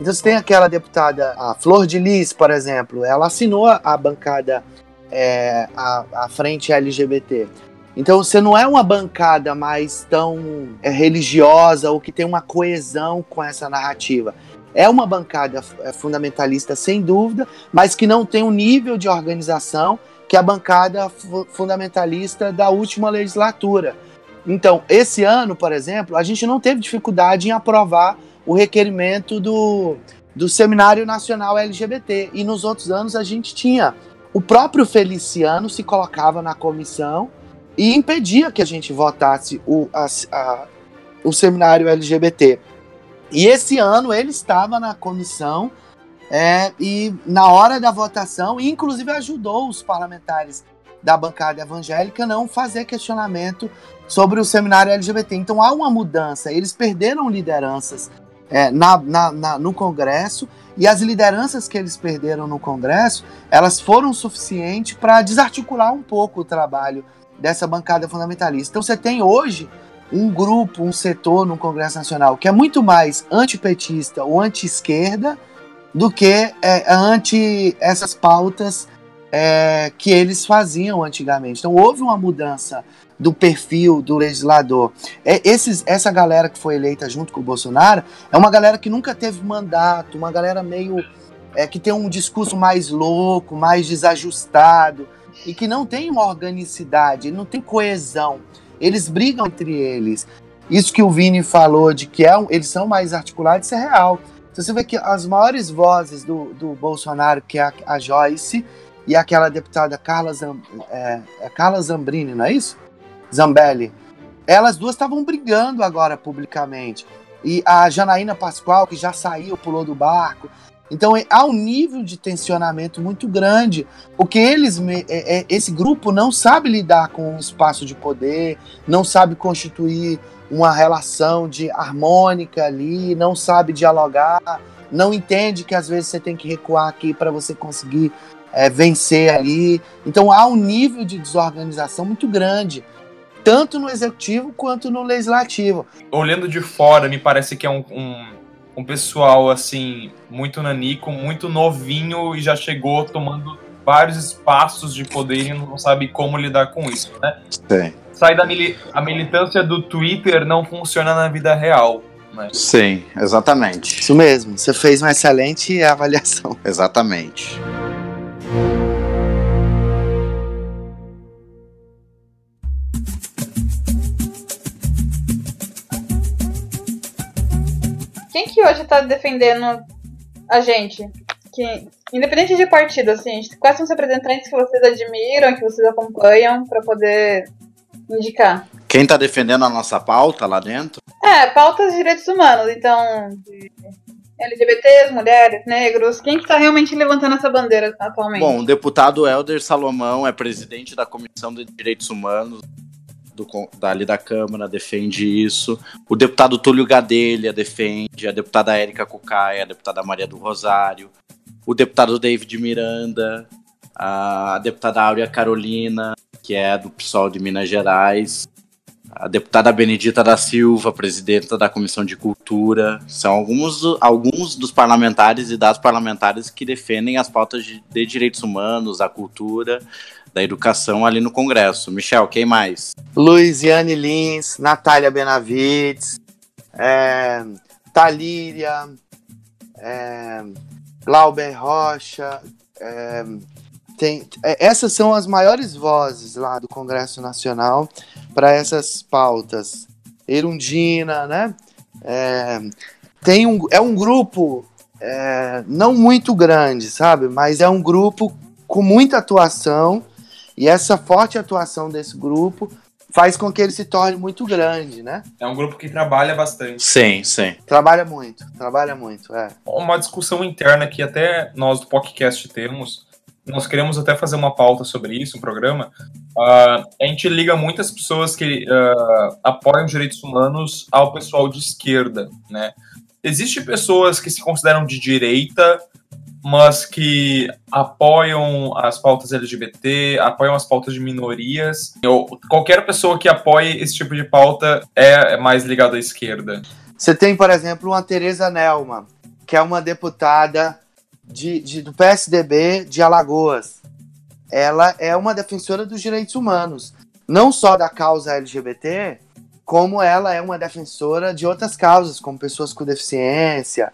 Então você tem aquela deputada, a Flor de Lis, por exemplo, ela assinou a bancada é, a, a frente LGBT. Então você não é uma bancada mais tão é, religiosa ou que tem uma coesão com essa narrativa. É uma bancada é, fundamentalista, sem dúvida, mas que não tem um nível de organização que a bancada fundamentalista da última legislatura. Então, esse ano, por exemplo, a gente não teve dificuldade em aprovar o requerimento do, do Seminário Nacional LGBT. E nos outros anos a gente tinha. O próprio Feliciano se colocava na comissão e impedia que a gente votasse o, a, a, o seminário LGBT. E esse ano ele estava na comissão é, e na hora da votação, inclusive ajudou os parlamentares da bancada evangélica a não fazer questionamento sobre o seminário LGBT. Então há uma mudança, eles perderam lideranças é, na, na, na, no Congresso e as lideranças que eles perderam no Congresso, elas foram suficientes para desarticular um pouco o trabalho dessa bancada fundamentalista. Então você tem hoje um grupo, um setor no Congresso Nacional que é muito mais antipetista ou anti-esquerda do que é, anti essas pautas é, que eles faziam antigamente. Então houve uma mudança do perfil do legislador. É, esses, essa galera que foi eleita junto com o Bolsonaro é uma galera que nunca teve mandato, uma galera meio é, que tem um discurso mais louco, mais desajustado e que não tem uma organicidade, não tem coesão. Eles brigam entre eles. Isso que o Vini falou de que é um, eles são mais articulados, isso é real. Então você vê que as maiores vozes do, do Bolsonaro, que é a, a Joyce e aquela deputada Carla, Zam, é, é Carla Zambrini, não é isso? Zambelli. Elas duas estavam brigando agora publicamente. E a Janaína Pascoal, que já saiu, pulou do barco. Então é, há um nível de tensionamento muito grande, porque eles, é, é, esse grupo não sabe lidar com um espaço de poder, não sabe constituir uma relação de harmônica ali, não sabe dialogar, não entende que às vezes você tem que recuar aqui para você conseguir é, vencer ali. Então há um nível de desorganização muito grande tanto no executivo quanto no legislativo. Olhando de fora, me parece que é um, um, um pessoal assim muito nanico, muito novinho e já chegou tomando vários espaços de poder e não sabe como lidar com isso, né? Sim. Sai da mili a militância do Twitter não funciona na vida real. Né? Sim, exatamente. Isso mesmo. Você fez uma excelente avaliação. Exatamente. Quem que hoje tá defendendo a gente? Que, independente de partido, assim, quais são os representantes que vocês admiram, que vocês acompanham, para poder indicar? Quem tá defendendo a nossa pauta lá dentro? É, pautas de direitos humanos, então. LGBTs, mulheres, negros, quem que tá realmente levantando essa bandeira atualmente? Bom, o deputado Helder Salomão é presidente da Comissão de Direitos Humanos do, dali da Câmara defende isso. O deputado Túlio Gadelha defende, a deputada Érica Cucaia, a deputada Maria do Rosário, o deputado David Miranda, a deputada Áurea Carolina, que é do PSOL de Minas Gerais, a deputada Benedita da Silva, presidenta da Comissão de Cultura. São alguns, alguns dos parlamentares e das parlamentares que defendem as pautas de, de direitos humanos, a cultura da educação ali no Congresso. Michel, quem mais? Luiziane Lins, Natália Benavides, é, Talíria, é, Glauber Rocha. É, tem, é, essas são as maiores vozes lá do Congresso Nacional para essas pautas. Erundina, né? É, tem um, é um grupo é, não muito grande, sabe? Mas é um grupo com muita atuação e essa forte atuação desse grupo faz com que ele se torne muito grande, né? É um grupo que trabalha bastante. Sim, sim. Trabalha muito, trabalha muito, é. Uma discussão interna que até nós do podcast temos, nós queremos até fazer uma pauta sobre isso, um programa. Uh, a gente liga muitas pessoas que uh, apoiam direitos humanos ao pessoal de esquerda, né? Existem pessoas que se consideram de direita, mas que apoiam as pautas LGBT, apoiam as pautas de minorias. Qualquer pessoa que apoie esse tipo de pauta é mais ligada à esquerda. Você tem, por exemplo, uma Tereza Nelma, que é uma deputada de, de, do PSDB de Alagoas. ela é uma defensora dos direitos humanos, não só da causa LGBT, como ela é uma defensora de outras causas, como pessoas com deficiência,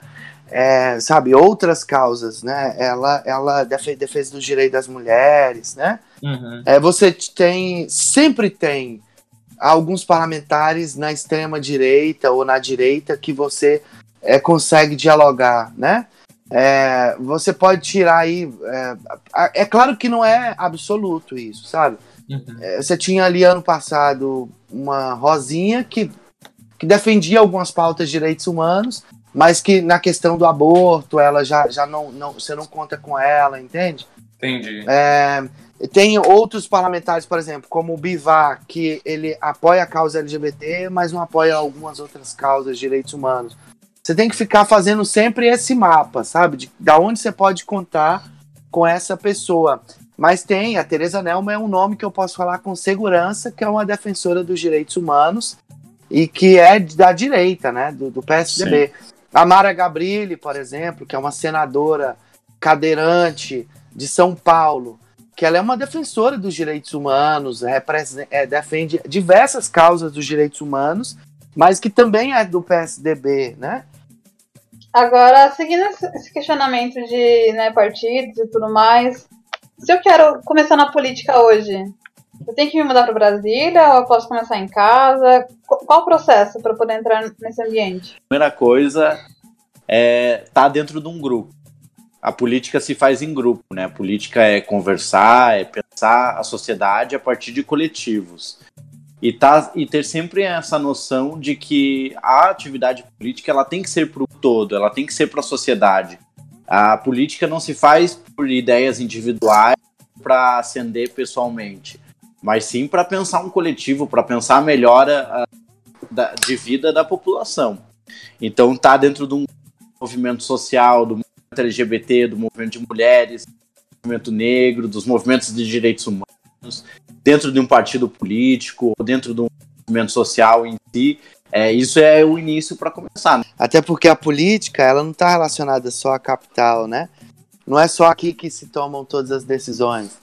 é, sabe, outras causas, né? Ela, ela defende defesa dos direitos das mulheres, né? Uhum. É, você tem, sempre tem alguns parlamentares na extrema direita ou na direita que você é, consegue dialogar, né? É, você pode tirar aí. É, é, claro que não é absoluto isso, sabe? Uhum. É, você tinha ali ano passado uma Rosinha que, que defendia algumas pautas de direitos humanos, mas que na questão do aborto ela já, já não, não. Você não conta com ela, entende? Entendi. É, tem outros parlamentares, por exemplo, como o Bivar, que ele apoia a causa LGBT, mas não apoia algumas outras causas de direitos humanos. Você tem que ficar fazendo sempre esse mapa, sabe? De, da onde você pode contar com essa pessoa. Mas tem, a Teresa Nelma é um nome que eu posso falar com segurança, que é uma defensora dos direitos humanos e que é da direita, né? Do, do PSDB. Sim. A Mara Gabrilli, por exemplo, que é uma senadora cadeirante de São Paulo, que ela é uma defensora dos direitos humanos, é, defende diversas causas dos direitos humanos, mas que também é do PSDB, né? Agora, seguindo esse questionamento de né, partidos e tudo mais, se eu quero começar na política hoje, eu tenho que me mudar para Brasília ou eu posso começar em casa? Qual o processo para poder entrar nesse ambiente? Primeira coisa é estar tá dentro de um grupo. A política se faz em grupo, né? A política é conversar, é pensar a sociedade a partir de coletivos e, tá, e ter sempre essa noção de que a atividade política ela tem que ser para o todo, ela tem que ser para a sociedade. A política não se faz por ideias individuais para ascender pessoalmente, mas sim para pensar um coletivo, para pensar a melhora a, de vida da população. Então, tá dentro de um movimento social, do movimento LGBT, do movimento de mulheres, do movimento negro, dos movimentos de direitos humanos, dentro de um partido político, ou dentro de um movimento social em si. É, isso é o início para começar. Né? Até porque a política ela não está relacionada só à capital, né? Não é só aqui que se tomam todas as decisões.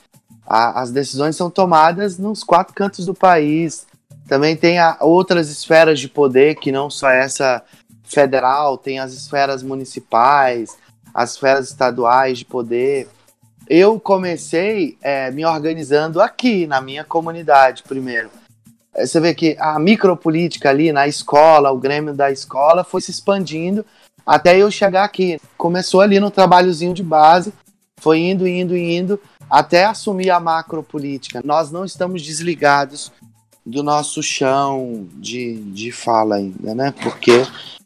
A, as decisões são tomadas nos quatro cantos do país. Também tem a, outras esferas de poder que não só essa federal, tem as esferas municipais, as esferas estaduais de poder eu comecei é, me organizando aqui, na minha comunidade, primeiro. É, você vê que a micropolítica ali na escola, o Grêmio da escola, foi se expandindo até eu chegar aqui. Começou ali no trabalhozinho de base, foi indo, indo, indo, até assumir a macropolítica. Nós não estamos desligados do nosso chão de, de fala ainda, né? Porque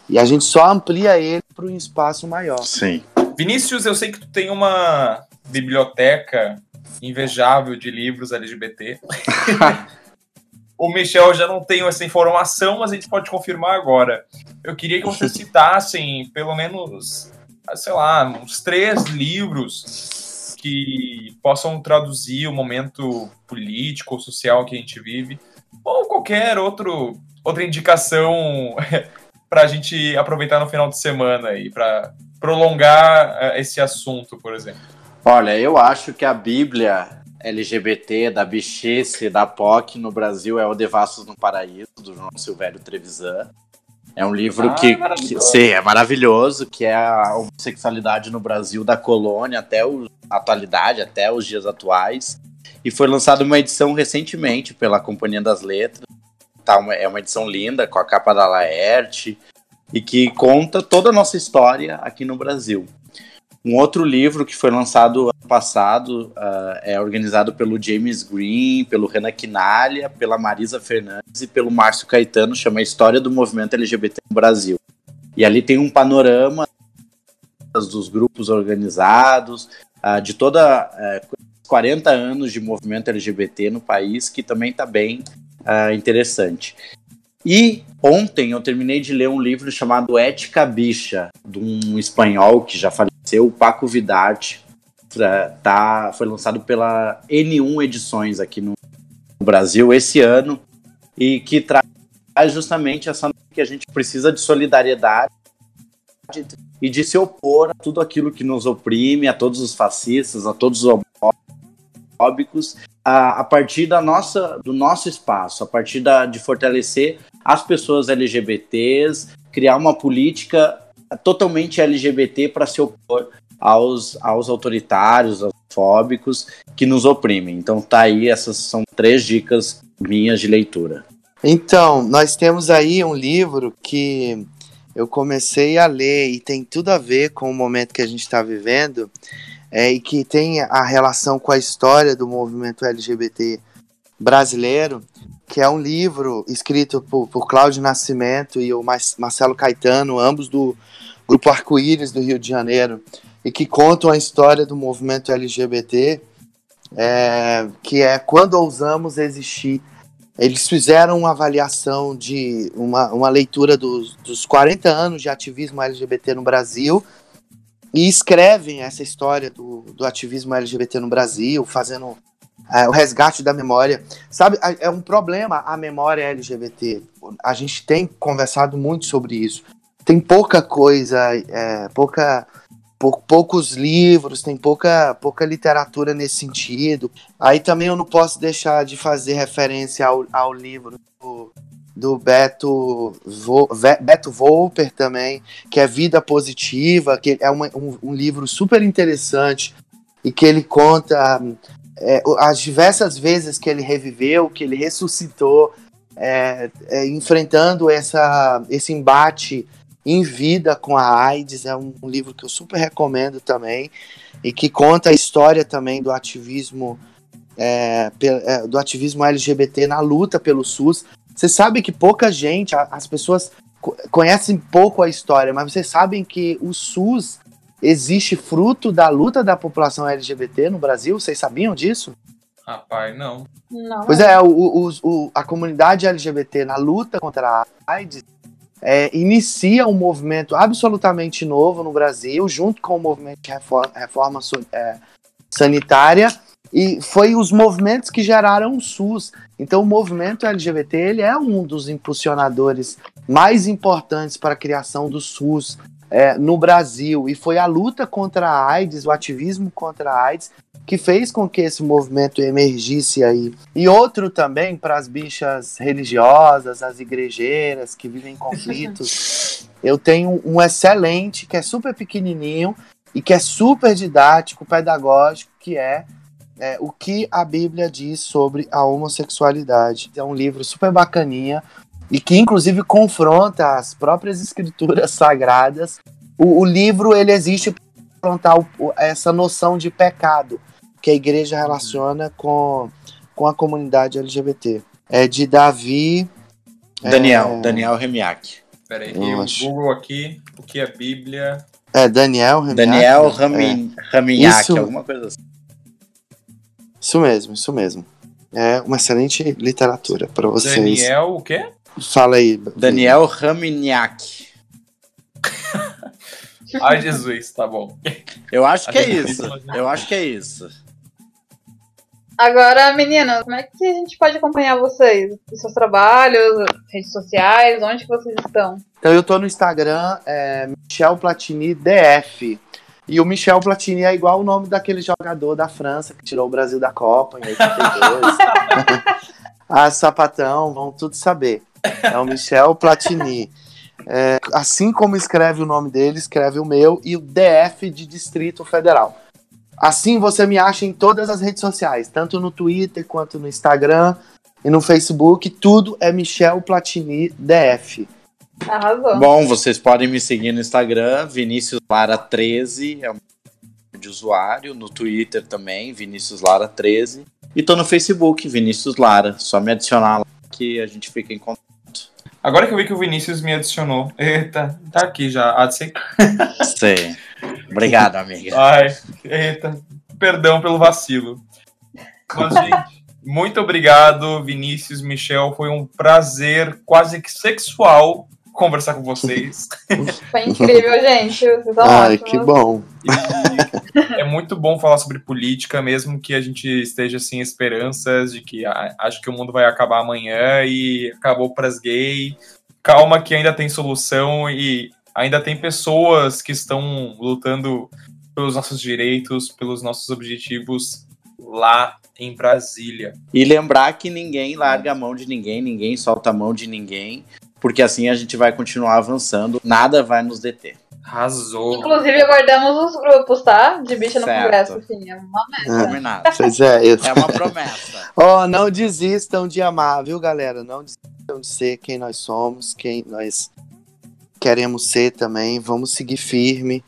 e a gente só amplia ele para um espaço maior. Sim. Vinícius, eu sei que tu tem uma biblioteca invejável de livros LGBT. o Michel já não tem essa informação, mas a gente pode confirmar agora. Eu queria que vocês citassem pelo menos, sei lá, uns três livros que possam traduzir o momento político ou social que a gente vive, ou qualquer outro, outra indicação para a gente aproveitar no final de semana e para prolongar eh, esse assunto, por exemplo. Olha, eu acho que a Bíblia LGBT, da bichice, da POC no Brasil é o Devassos no Paraíso, do João Silvério Trevisan. É um livro ah, que, que sim, é maravilhoso, que é a homossexualidade no Brasil da colônia até o, a atualidade, até os dias atuais. E foi lançado uma edição recentemente pela Companhia das Letras. Tá, uma, é uma edição linda, com a capa da Laerte, e que conta toda a nossa história aqui no Brasil. Um outro livro que foi lançado ano passado uh, é organizado pelo James Green, pelo Renan Quinalha, pela Marisa Fernandes e pelo Márcio Caetano, chama História do Movimento LGBT no Brasil. E ali tem um panorama dos grupos organizados, uh, de toda uh, 40 anos de movimento LGBT no país, que também está bem uh, interessante. E ontem eu terminei de ler um livro chamado Ética Bicha, de um espanhol que já faleceu, Paco Vidarte. Tá, foi lançado pela N1 Edições aqui no Brasil esse ano e que traz justamente essa que a gente precisa de solidariedade e de se opor a tudo aquilo que nos oprime, a todos os fascistas, a todos os homofóbicos a, a partir da nossa, do nosso espaço, a partir da, de fortalecer as pessoas LGBTs, criar uma política totalmente LGBT para se opor aos, aos autoritários, aos fóbicos que nos oprimem. Então tá aí, essas são três dicas minhas de leitura. Então, nós temos aí um livro que eu comecei a ler e tem tudo a ver com o momento que a gente está vivendo é, e que tem a relação com a história do movimento LGBT brasileiro, que é um livro escrito por, por Cláudio Nascimento e o Marcelo Caetano, ambos do Grupo Arco-Íris do Rio de Janeiro, e que contam a história do movimento LGBT, é, que é Quando Ousamos Existir. Eles fizeram uma avaliação de uma, uma leitura dos, dos 40 anos de ativismo LGBT no Brasil e escrevem essa história do, do ativismo LGBT no Brasil, fazendo é, o resgate da memória. Sabe, é um problema a memória LGBT. A gente tem conversado muito sobre isso. Tem pouca coisa, é, pouca, pou, poucos livros, tem pouca, pouca literatura nesse sentido. Aí também eu não posso deixar de fazer referência ao, ao livro do, do Beto, Vo, Beto Volper também, que é Vida Positiva, que é uma, um, um, livro super interessante e que ele conta é, as diversas vezes que ele reviveu, que ele ressuscitou, é, é, enfrentando essa, esse embate em vida com a AIDS. É um, livro que eu super recomendo também e que conta a história também do ativismo é, é, do ativismo LGBT na luta pelo SUS. Você sabe que pouca gente, as pessoas conhecem pouco a história, mas vocês sabem que o SUS existe fruto da luta da população LGBT no Brasil? Vocês sabiam disso? Rapaz, não. Não. Pois é, o, o, o, a comunidade LGBT na luta contra a AIDS é, inicia um movimento absolutamente novo no Brasil, junto com o movimento de reforma, reforma é, sanitária, e foi os movimentos que geraram o SUS. Então o movimento LGBT ele é um dos impulsionadores mais importantes para a criação do SUS é, no Brasil. E foi a luta contra a AIDS, o ativismo contra a AIDS, que fez com que esse movimento emergisse aí. E outro também para as bichas religiosas, as igrejeiras que vivem em conflitos. Eu tenho um excelente, que é super pequenininho e que é super didático, pedagógico, que é é, o que a Bíblia diz sobre a homossexualidade. É um livro super bacaninha e que inclusive confronta as próprias escrituras sagradas. O, o livro ele existe para confrontar o, essa noção de pecado que a igreja relaciona com, com a comunidade LGBT. É de Davi. Daniel, é... Daniel Remiak. Peraí, eu acho. Google aqui o que é Bíblia. É, Daniel Remiak. Daniel Rami, é. Ramiak, Isso... alguma coisa assim. Isso mesmo, isso mesmo. É uma excelente literatura para vocês. Daniel, o quê? Fala aí. Daniel Raminiak. Ai, Jesus, tá bom. Eu acho que é isso. Eu acho que é isso. Agora, meninas, como é que a gente pode acompanhar vocês? Os seus trabalhos, redes sociais, onde que vocês estão? Então eu tô no Instagram, é Michel Platini DF. E o Michel Platini é igual o nome daquele jogador da França que tirou o Brasil da Copa em 82. a Sapatão, vão tudo saber. É o Michel Platini. É, assim como escreve o nome dele, escreve o meu e o DF de Distrito Federal. Assim você me acha em todas as redes sociais, tanto no Twitter quanto no Instagram e no Facebook. Tudo é Michel Platini DF. Arrasou. Bom, vocês podem me seguir no Instagram, Vinícius Lara 13, é o de usuário, no Twitter também, Vinícius Lara 13, e tô no Facebook, Vinícius Lara, só me adicionar lá que a gente fica em contato. Agora que eu vi que o Vinícius me adicionou. Eita, tá aqui já. Sei. Sei. Obrigado, amiga. Ai, eita. Perdão pelo vacilo. Mas, gente, muito obrigado, Vinícius, Michel. Foi um prazer quase que sexual conversar com vocês. Foi incrível, gente. Vocês Ai, ótimos. que bom. E é muito bom falar sobre política, mesmo que a gente esteja sem esperanças de que ah, acho que o mundo vai acabar amanhã e acabou para as gays. Calma que ainda tem solução e ainda tem pessoas que estão lutando pelos nossos direitos, pelos nossos objetivos lá em Brasília. E lembrar que ninguém larga a mão de ninguém, ninguém solta a mão de ninguém, porque assim a gente vai continuar avançando, nada vai nos deter. Arrasou. Inclusive, aguardamos os grupos, tá? De bicha no. Congresso, assim, é uma meta. Combinado. Pois é, eu... É uma promessa. Ó, não desistam de amar, viu, galera? Não desistam de ser quem nós somos, quem nós queremos ser também. Vamos seguir firme.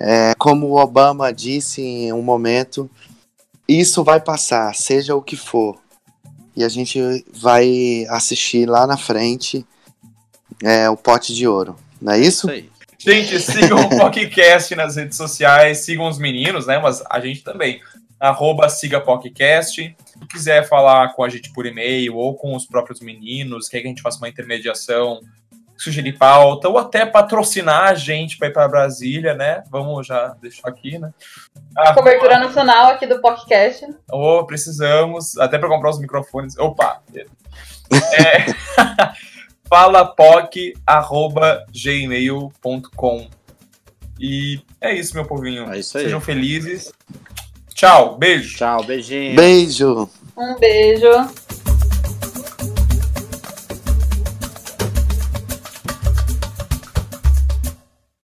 É, como o Obama disse em um momento, isso vai passar, seja o que for. E a gente vai assistir lá na frente é, o pote de ouro. Não é isso? Isso aí. Gente, sigam o podcast nas redes sociais, sigam os meninos, né? Mas a gente também. Arroba siga podcast. Se quiser falar com a gente por e-mail ou com os próprios meninos, quer que a gente faça uma intermediação, sugerir pauta, ou até patrocinar a gente para ir para Brasília, né? Vamos já deixar aqui, né? Arroba- Cobertura nacional aqui do podcast. Oh, precisamos, até para comprar os microfones. Opa! É, falapoc.gmail.com E é isso, meu povinho. É isso aí. Sejam felizes. Tchau, beijo. Tchau, beijinho. Beijo! Um beijo.